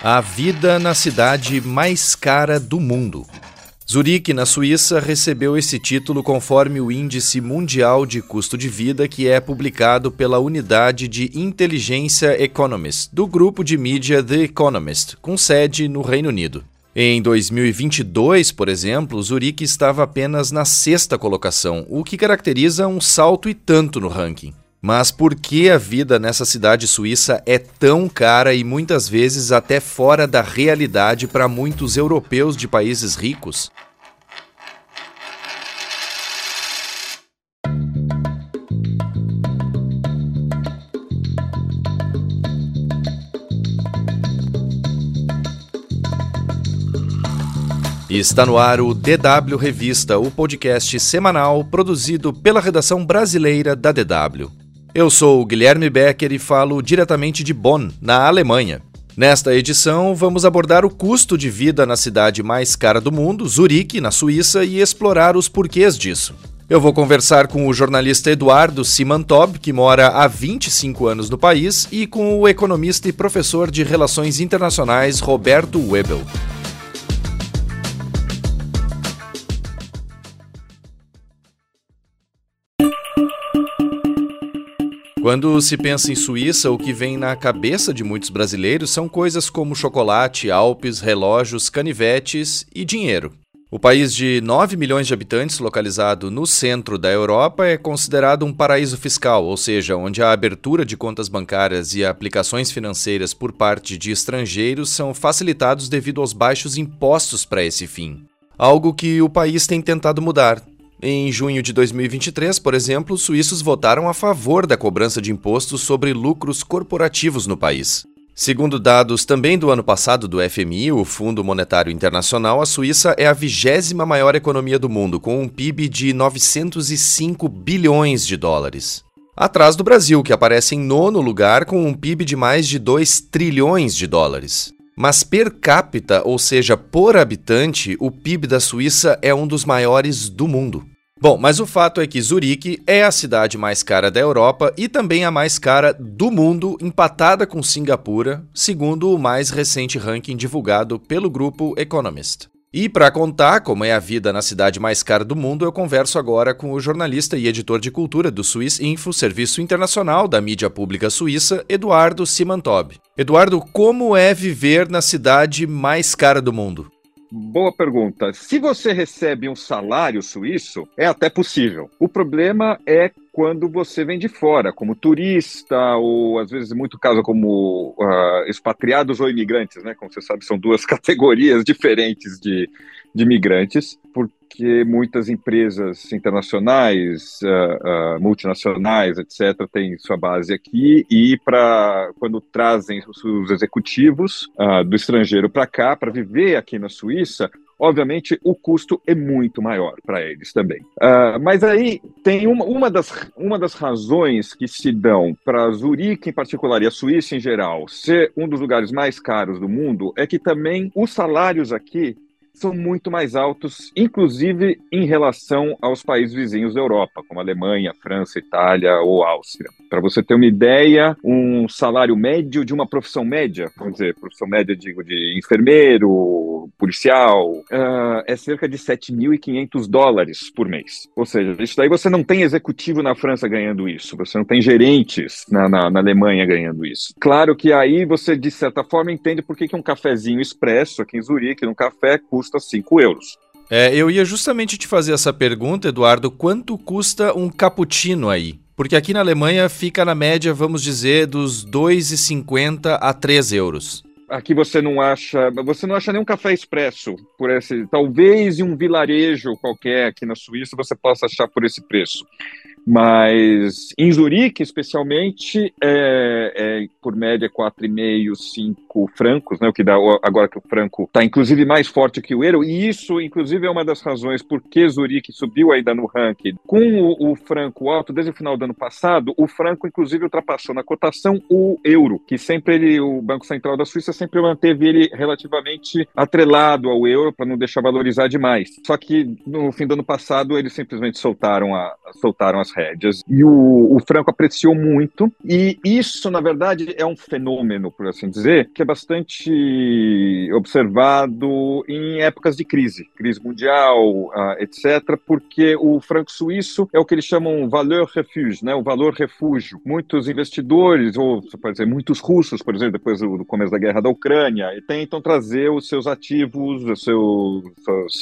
A vida na cidade mais cara do mundo. Zurique, na Suíça, recebeu esse título conforme o Índice Mundial de Custo de Vida, que é publicado pela unidade de inteligência Economist, do grupo de mídia The Economist, com sede no Reino Unido. Em 2022, por exemplo, Zurique estava apenas na sexta colocação, o que caracteriza um salto e tanto no ranking. Mas por que a vida nessa cidade suíça é tão cara e muitas vezes até fora da realidade para muitos europeus de países ricos? Está no ar o DW Revista, o podcast semanal produzido pela redação brasileira da DW. Eu sou o Guilherme Becker e falo diretamente de Bonn, na Alemanha. Nesta edição, vamos abordar o custo de vida na cidade mais cara do mundo, Zurique, na Suíça, e explorar os porquês disso. Eu vou conversar com o jornalista Eduardo Simantob, que mora há 25 anos no país, e com o economista e professor de Relações Internacionais Roberto Webel. Quando se pensa em Suíça, o que vem na cabeça de muitos brasileiros são coisas como chocolate, Alpes, relógios, canivetes e dinheiro. O país de 9 milhões de habitantes, localizado no centro da Europa, é considerado um paraíso fiscal, ou seja, onde a abertura de contas bancárias e aplicações financeiras por parte de estrangeiros são facilitados devido aos baixos impostos para esse fim. Algo que o país tem tentado mudar, em junho de 2023, por exemplo, os suíços votaram a favor da cobrança de impostos sobre lucros corporativos no país. Segundo dados também do ano passado do FMI, o Fundo Monetário Internacional, a Suíça é a vigésima maior economia do mundo, com um PIB de 905 bilhões de dólares. Atrás do Brasil, que aparece em nono lugar com um PIB de mais de 2 trilhões de dólares. Mas per capita, ou seja, por habitante, o PIB da Suíça é um dos maiores do mundo. Bom, mas o fato é que Zurique é a cidade mais cara da Europa e também a mais cara do mundo, empatada com Singapura, segundo o mais recente ranking divulgado pelo grupo Economist. E para contar como é a vida na cidade mais cara do mundo, eu converso agora com o jornalista e editor de cultura do Swiss Info, serviço internacional da mídia pública suíça, Eduardo Simantob. Eduardo, como é viver na cidade mais cara do mundo? Boa pergunta. Se você recebe um salário suíço, é até possível. O problema é quando você vem de fora, como turista, ou às vezes, muito caso, como uh, expatriados ou imigrantes, né? Como você sabe, são duas categorias diferentes de, de imigrantes, porque muitas empresas internacionais, uh, uh, multinacionais, etc., têm sua base aqui, e para quando trazem os, os executivos do estrangeiro para cá, para viver aqui na Suíça, obviamente o custo é muito maior para eles também. Uh, mas aí tem uma, uma, das, uma das razões que se dão para Zurique em particular e a Suíça em geral ser um dos lugares mais caros do mundo é que também os salários aqui são muito mais altos, inclusive em relação aos países vizinhos da Europa, como Alemanha, França, Itália ou Áustria. Para você ter uma ideia, um salário médio de uma profissão média, vamos dizer, profissão média digo de enfermeiro, policial, uh, é cerca de 7.500 dólares por mês. Ou seja, isso daí você não tem executivo na França ganhando isso, você não tem gerentes na, na, na Alemanha ganhando isso. Claro que aí você, de certa forma, entende por que, que um cafezinho expresso aqui em Zurique, num café, custa custa 5 euros. É, eu ia justamente te fazer essa pergunta, Eduardo. Quanto custa um cappuccino aí? Porque aqui na Alemanha fica na média, vamos dizer, dos 2,50 a 3 euros. Aqui você não acha, você não acha nenhum café expresso por esse, talvez em um vilarejo qualquer aqui na Suíça você possa achar por esse preço. Mas em Zurique, especialmente, é, é por média 4,5, 5 francos, né, o que dá agora que o franco está inclusive mais forte que o euro, e isso, inclusive, é uma das razões por que Zurique subiu ainda no ranking. Com o, o franco alto, desde o final do ano passado, o franco, inclusive, ultrapassou na cotação o euro, que sempre ele, o Banco Central da Suíça sempre manteve ele relativamente atrelado ao euro para não deixar valorizar demais. Só que no fim do ano passado, eles simplesmente soltaram, a, soltaram as as rédeas. E o, o franco apreciou muito. E isso, na verdade, é um fenômeno, por assim dizer, que bastante observado em épocas de crise, crise mundial, uh, etc., porque o franco suíço é o que eles chamam valeur refuge, né, o valor refúgio. Muitos investidores, ou pode dizer, muitos russos, por exemplo, depois do começo da guerra da Ucrânia, tentam trazer os seus ativos, os seus, suas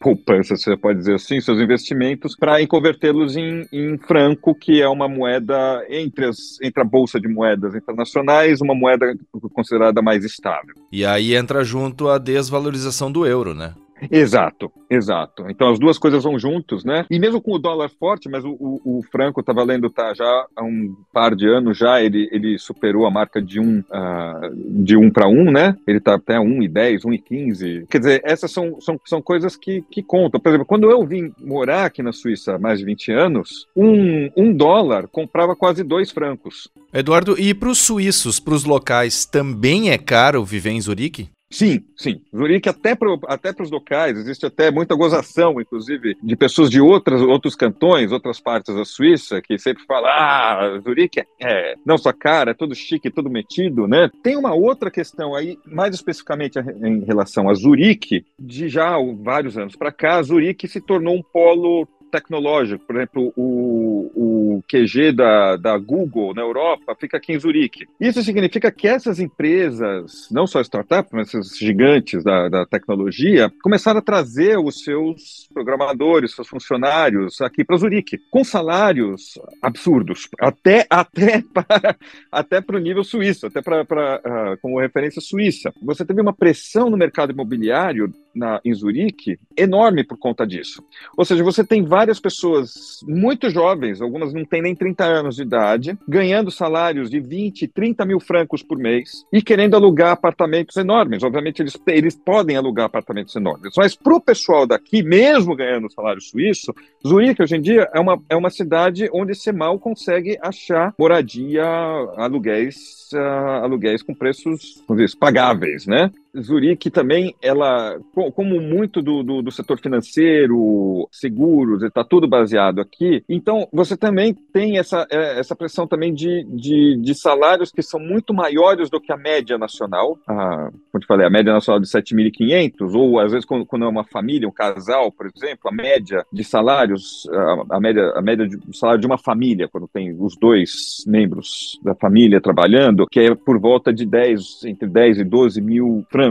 poupanças, você pode dizer assim, seus investimentos, para convertê-los em, em franco, que é uma moeda entre, as, entre a Bolsa de Moedas Internacionais, uma moeda considerada mais estável. E aí entra junto a desvalorização do euro, né? Exato, exato. Então as duas coisas vão juntos, né? E mesmo com o dólar forte, mas o, o, o franco está valendo tá já há um par de anos já, ele, ele superou a marca de um, uh, de um para um, né? Ele está até 1,10, 1,15. Quer dizer, essas são, são, são coisas que, que contam. Por exemplo, quando eu vim morar aqui na Suíça há mais de 20 anos, um, um dólar comprava quase dois francos. Eduardo, e para os suíços, para os locais, também é caro viver em Zurique? Sim, sim. Zurique, até para até os locais, existe até muita gozação, inclusive, de pessoas de outras, outros cantões, outras partes da Suíça, que sempre falam: ah, Zurique é, é não só cara, é todo chique, todo metido, né? Tem uma outra questão aí, mais especificamente em relação a Zurique, de já vários anos para cá, Zurique se tornou um polo tecnológico. Por exemplo, o, o QG da, da Google na Europa fica aqui em Zurique. Isso significa que essas empresas, não só startups, mas esses gigantes da, da tecnologia, começaram a trazer os seus programadores, seus funcionários aqui para Zurique, com salários absurdos, até, até para até o nível suíço, até para uh, como referência suíça. Você teve uma pressão no mercado imobiliário na, em Zurique enorme por conta disso. Ou seja, você tem várias pessoas muito jovens, algumas não têm nem 30 anos de idade, ganhando salários de 20, 30 mil francos por mês e querendo alugar apartamentos enormes. Obviamente, eles, eles podem alugar apartamentos enormes, mas para o pessoal daqui, mesmo ganhando salário suíço, Zurique hoje em dia é uma, é uma cidade onde você mal consegue achar moradia, aluguéis, uh, aluguéis com preços pagáveis, né? Zurique também, ela, como muito do, do, do setor financeiro, seguros, está tudo baseado aqui, então você também tem essa, é, essa pressão também de, de, de salários que são muito maiores do que a média nacional, a, como eu falei, a média nacional de 7.500, ou às vezes quando, quando, é uma família, um casal, por exemplo, a média de salários, a, a média, a média do salário de uma família, quando tem os dois membros da família trabalhando, que é por volta de 10, entre 10 e 12 mil francos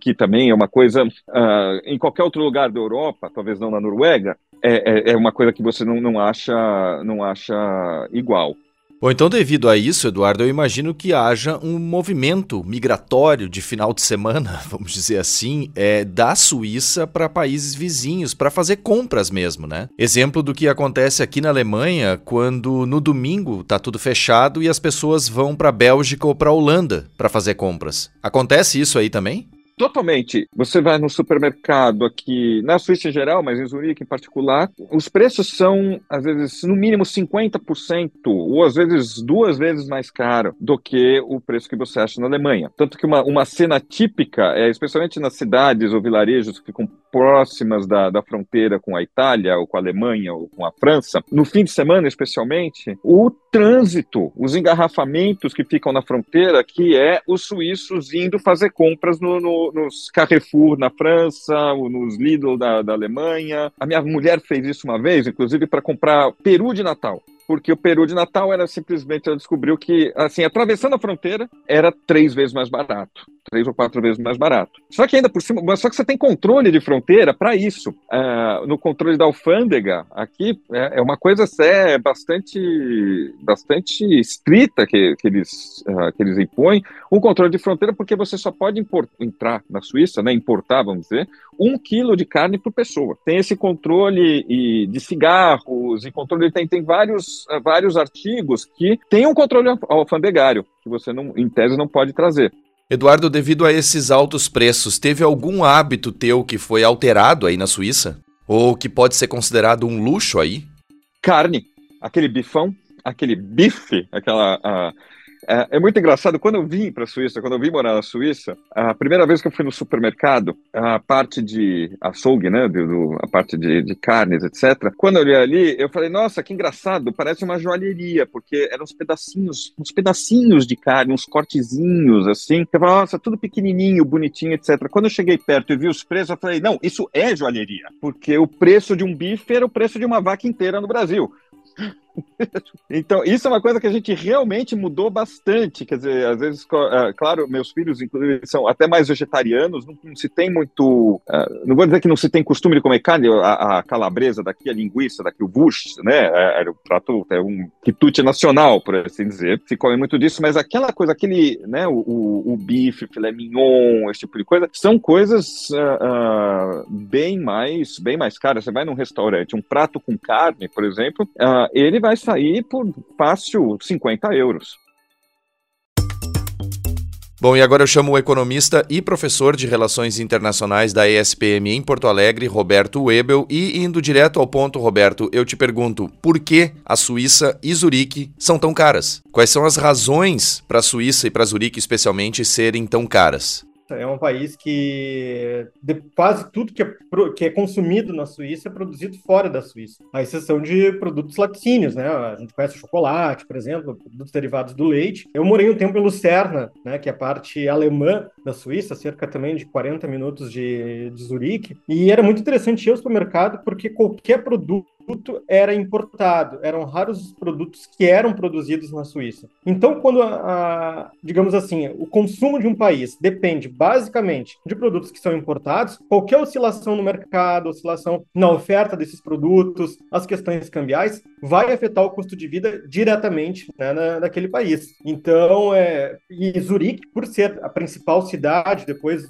que também é uma coisa, uh, em qualquer outro lugar da Europa, talvez não na Noruega, é, é, é uma coisa que você não, não, acha, não acha igual. Bom, então, devido a isso, Eduardo, eu imagino que haja um movimento migratório de final de semana, vamos dizer assim, é, da Suíça para países vizinhos, para fazer compras mesmo, né? Exemplo do que acontece aqui na Alemanha, quando no domingo tá tudo fechado e as pessoas vão para Bélgica ou para Holanda para fazer compras. Acontece isso aí também? Totalmente. Você vai no supermercado aqui, na Suíça em geral, mas em Zurique em particular, os preços são, às vezes, no mínimo 50%, ou às vezes duas vezes mais caro do que o preço que você acha na Alemanha. Tanto que uma, uma cena típica, é, especialmente nas cidades ou vilarejos que ficam próximas da, da fronteira com a Itália, ou com a Alemanha, ou com a França, no fim de semana especialmente, o trânsito, os engarrafamentos que ficam na fronteira, que é os suíços indo fazer compras no, no nos Carrefour na França, nos Lidl da, da Alemanha. A minha mulher fez isso uma vez, inclusive, para comprar peru de Natal porque o peru de Natal era simplesmente, ela descobriu que, assim, atravessando a fronteira, era três vezes mais barato três ou quatro vezes mais barato. Só que ainda por cima, só que você tem controle de fronteira para isso. Uh, no controle da alfândega, aqui é, é uma coisa é bastante, bastante estrita que, que, eles, uh, que eles impõem, um controle de fronteira, porque você só pode import, entrar na Suíça, né, importar, vamos dizer, um quilo de carne por pessoa. Tem esse controle e, de cigarros, e controle tem, tem vários, uh, vários artigos que tem um controle alfandegário, que você, não, em tese, não pode trazer. Eduardo, devido a esses altos preços, teve algum hábito teu que foi alterado aí na Suíça? Ou que pode ser considerado um luxo aí? Carne. Aquele bifão, aquele bife, aquela. Uh, é, é, muito engraçado. Quando eu vim para a Suíça, quando eu vim morar na Suíça, a primeira vez que eu fui no supermercado, a parte de açougue, né, do, a parte de, de, carnes, etc. Quando eu olhei ali, eu falei, nossa, que engraçado, parece uma joalheria, porque eram uns pedacinhos, uns pedacinhos de carne, uns cortezinhos, assim. Eu falei, nossa, tudo pequenininho, bonitinho, etc. Quando eu cheguei perto e vi os preços, eu falei, não, isso é joalheria, porque o preço de um bife era o preço de uma vaca inteira no Brasil. então, isso é uma coisa que a gente realmente mudou bastante. Quer dizer, às vezes, uh, claro, meus filhos, inclusive, são até mais vegetarianos, não, não se tem muito. Uh, não vou dizer que não se tem costume de comer carne, a, a calabresa daqui, a linguiça daqui, o wurst, né? É, é o prato, é um quitute nacional, por assim dizer. Se come muito disso, mas aquela coisa, aquele, né, o, o, o bife, filé mignon, esse tipo de coisa, são coisas uh, bem mais, bem mais caras. Você vai num restaurante, um prato com carne, por exemplo, ele vai sair por fácil 50 euros. Bom, e agora eu chamo o economista e professor de Relações Internacionais da ESPM em Porto Alegre, Roberto Webel, e indo direto ao ponto, Roberto, eu te pergunto, por que a Suíça e Zurique são tão caras? Quais são as razões para a Suíça e para Zurique especialmente serem tão caras? É um país que quase tudo que é, que é consumido na Suíça é produzido fora da Suíça, à exceção de produtos laticínios, né? A gente conhece chocolate, por exemplo, produtos derivados do leite. Eu morei um tempo em Lucerna, né, que é a parte alemã da Suíça, cerca também de 40 minutos de, de Zurique, e era muito interessante ir ao supermercado porque qualquer produto produto era importado, eram raros os produtos que eram produzidos na Suíça. Então, quando, a, a, digamos assim, o consumo de um país depende basicamente de produtos que são importados, qualquer oscilação no mercado, oscilação na oferta desses produtos, as questões cambiais, vai afetar o custo de vida diretamente né, na, naquele país. Então, é, e Zurique, por ser a principal cidade, depois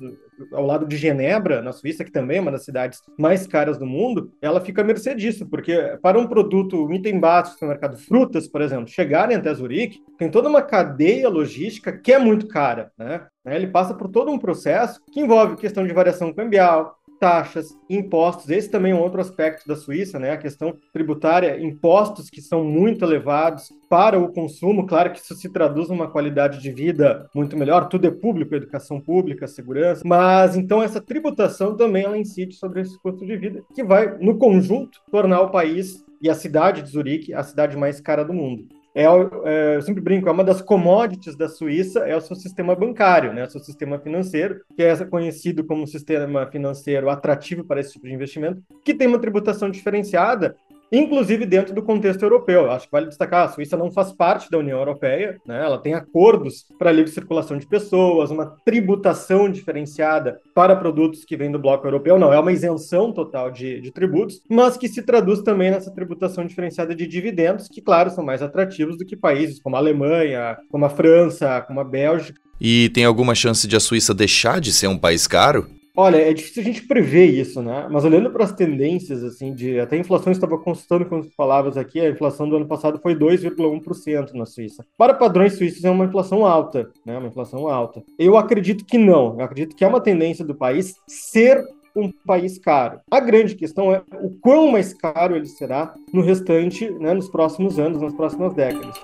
ao lado de Genebra, na Suíça, que também é uma das cidades mais caras do mundo, ela fica à mercê disso, porque para um produto, um item básico no mercado, frutas, por exemplo, chegarem até Zurique, tem toda uma cadeia logística que é muito cara, né? Ele passa por todo um processo que envolve questão de variação cambial, taxas, impostos. Esse também é um outro aspecto da Suíça, né? A questão tributária, impostos que são muito elevados para o consumo. Claro que isso se traduz numa qualidade de vida muito melhor. Tudo é público, educação pública, segurança. Mas então essa tributação também ela incide sobre esse custo de vida, que vai no conjunto tornar o país e a cidade de Zurique a cidade mais cara do mundo é, é, eu sempre brinco, é uma das commodities da Suíça é o seu sistema bancário, né, o seu sistema financeiro, que é conhecido como sistema financeiro atrativo para esse tipo de investimento, que tem uma tributação diferenciada inclusive dentro do contexto europeu. Acho que vale destacar, a Suíça não faz parte da União Europeia, né? ela tem acordos para livre circulação de pessoas, uma tributação diferenciada para produtos que vêm do bloco europeu, não, é uma isenção total de, de tributos, mas que se traduz também nessa tributação diferenciada de dividendos, que, claro, são mais atrativos do que países como a Alemanha, como a França, como a Bélgica. E tem alguma chance de a Suíça deixar de ser um país caro? Olha, é difícil a gente prever isso, né? Mas olhando para as tendências, assim, de até a inflação estava consultando com as palavras aqui, a inflação do ano passado foi 2,1% na Suíça. Para padrões suíços é uma inflação alta, né? Uma inflação alta. Eu acredito que não. Eu acredito que é uma tendência do país ser um país caro. A grande questão é o quão mais caro ele será no restante, né, nos próximos anos, nas próximas décadas.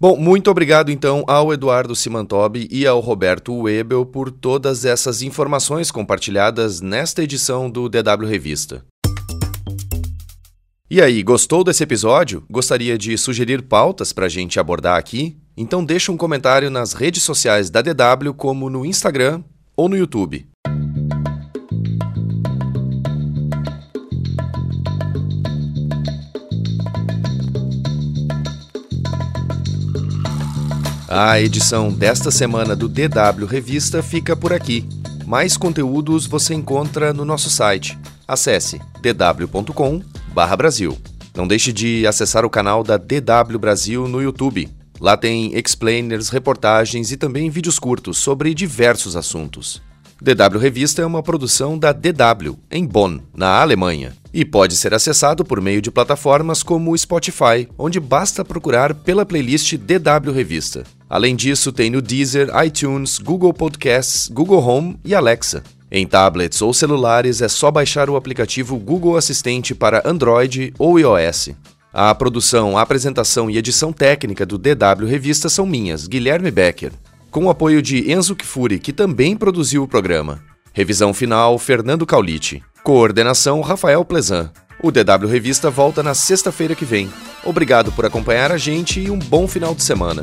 Bom, muito obrigado então ao Eduardo Simantobi e ao Roberto Webel por todas essas informações compartilhadas nesta edição do DW Revista. E aí, gostou desse episódio? Gostaria de sugerir pautas para a gente abordar aqui? Então deixa um comentário nas redes sociais da DW, como no Instagram ou no YouTube. A edição desta semana do DW Revista fica por aqui. Mais conteúdos você encontra no nosso site. Acesse dw.com/brasil. Não deixe de acessar o canal da DW Brasil no YouTube. Lá tem explainers, reportagens e também vídeos curtos sobre diversos assuntos. DW Revista é uma produção da DW, em Bonn, na Alemanha, e pode ser acessado por meio de plataformas como o Spotify, onde basta procurar pela playlist DW Revista. Além disso, tem no Deezer, iTunes, Google Podcasts, Google Home e Alexa. Em tablets ou celulares é só baixar o aplicativo Google Assistente para Android ou iOS. A produção, a apresentação e edição técnica do DW Revista são minhas, Guilherme Becker, com o apoio de Enzo Kifuri, que também produziu o programa. Revisão final, Fernando Caulite. Coordenação, Rafael Plezan. O DW Revista volta na sexta-feira que vem. Obrigado por acompanhar a gente e um bom final de semana.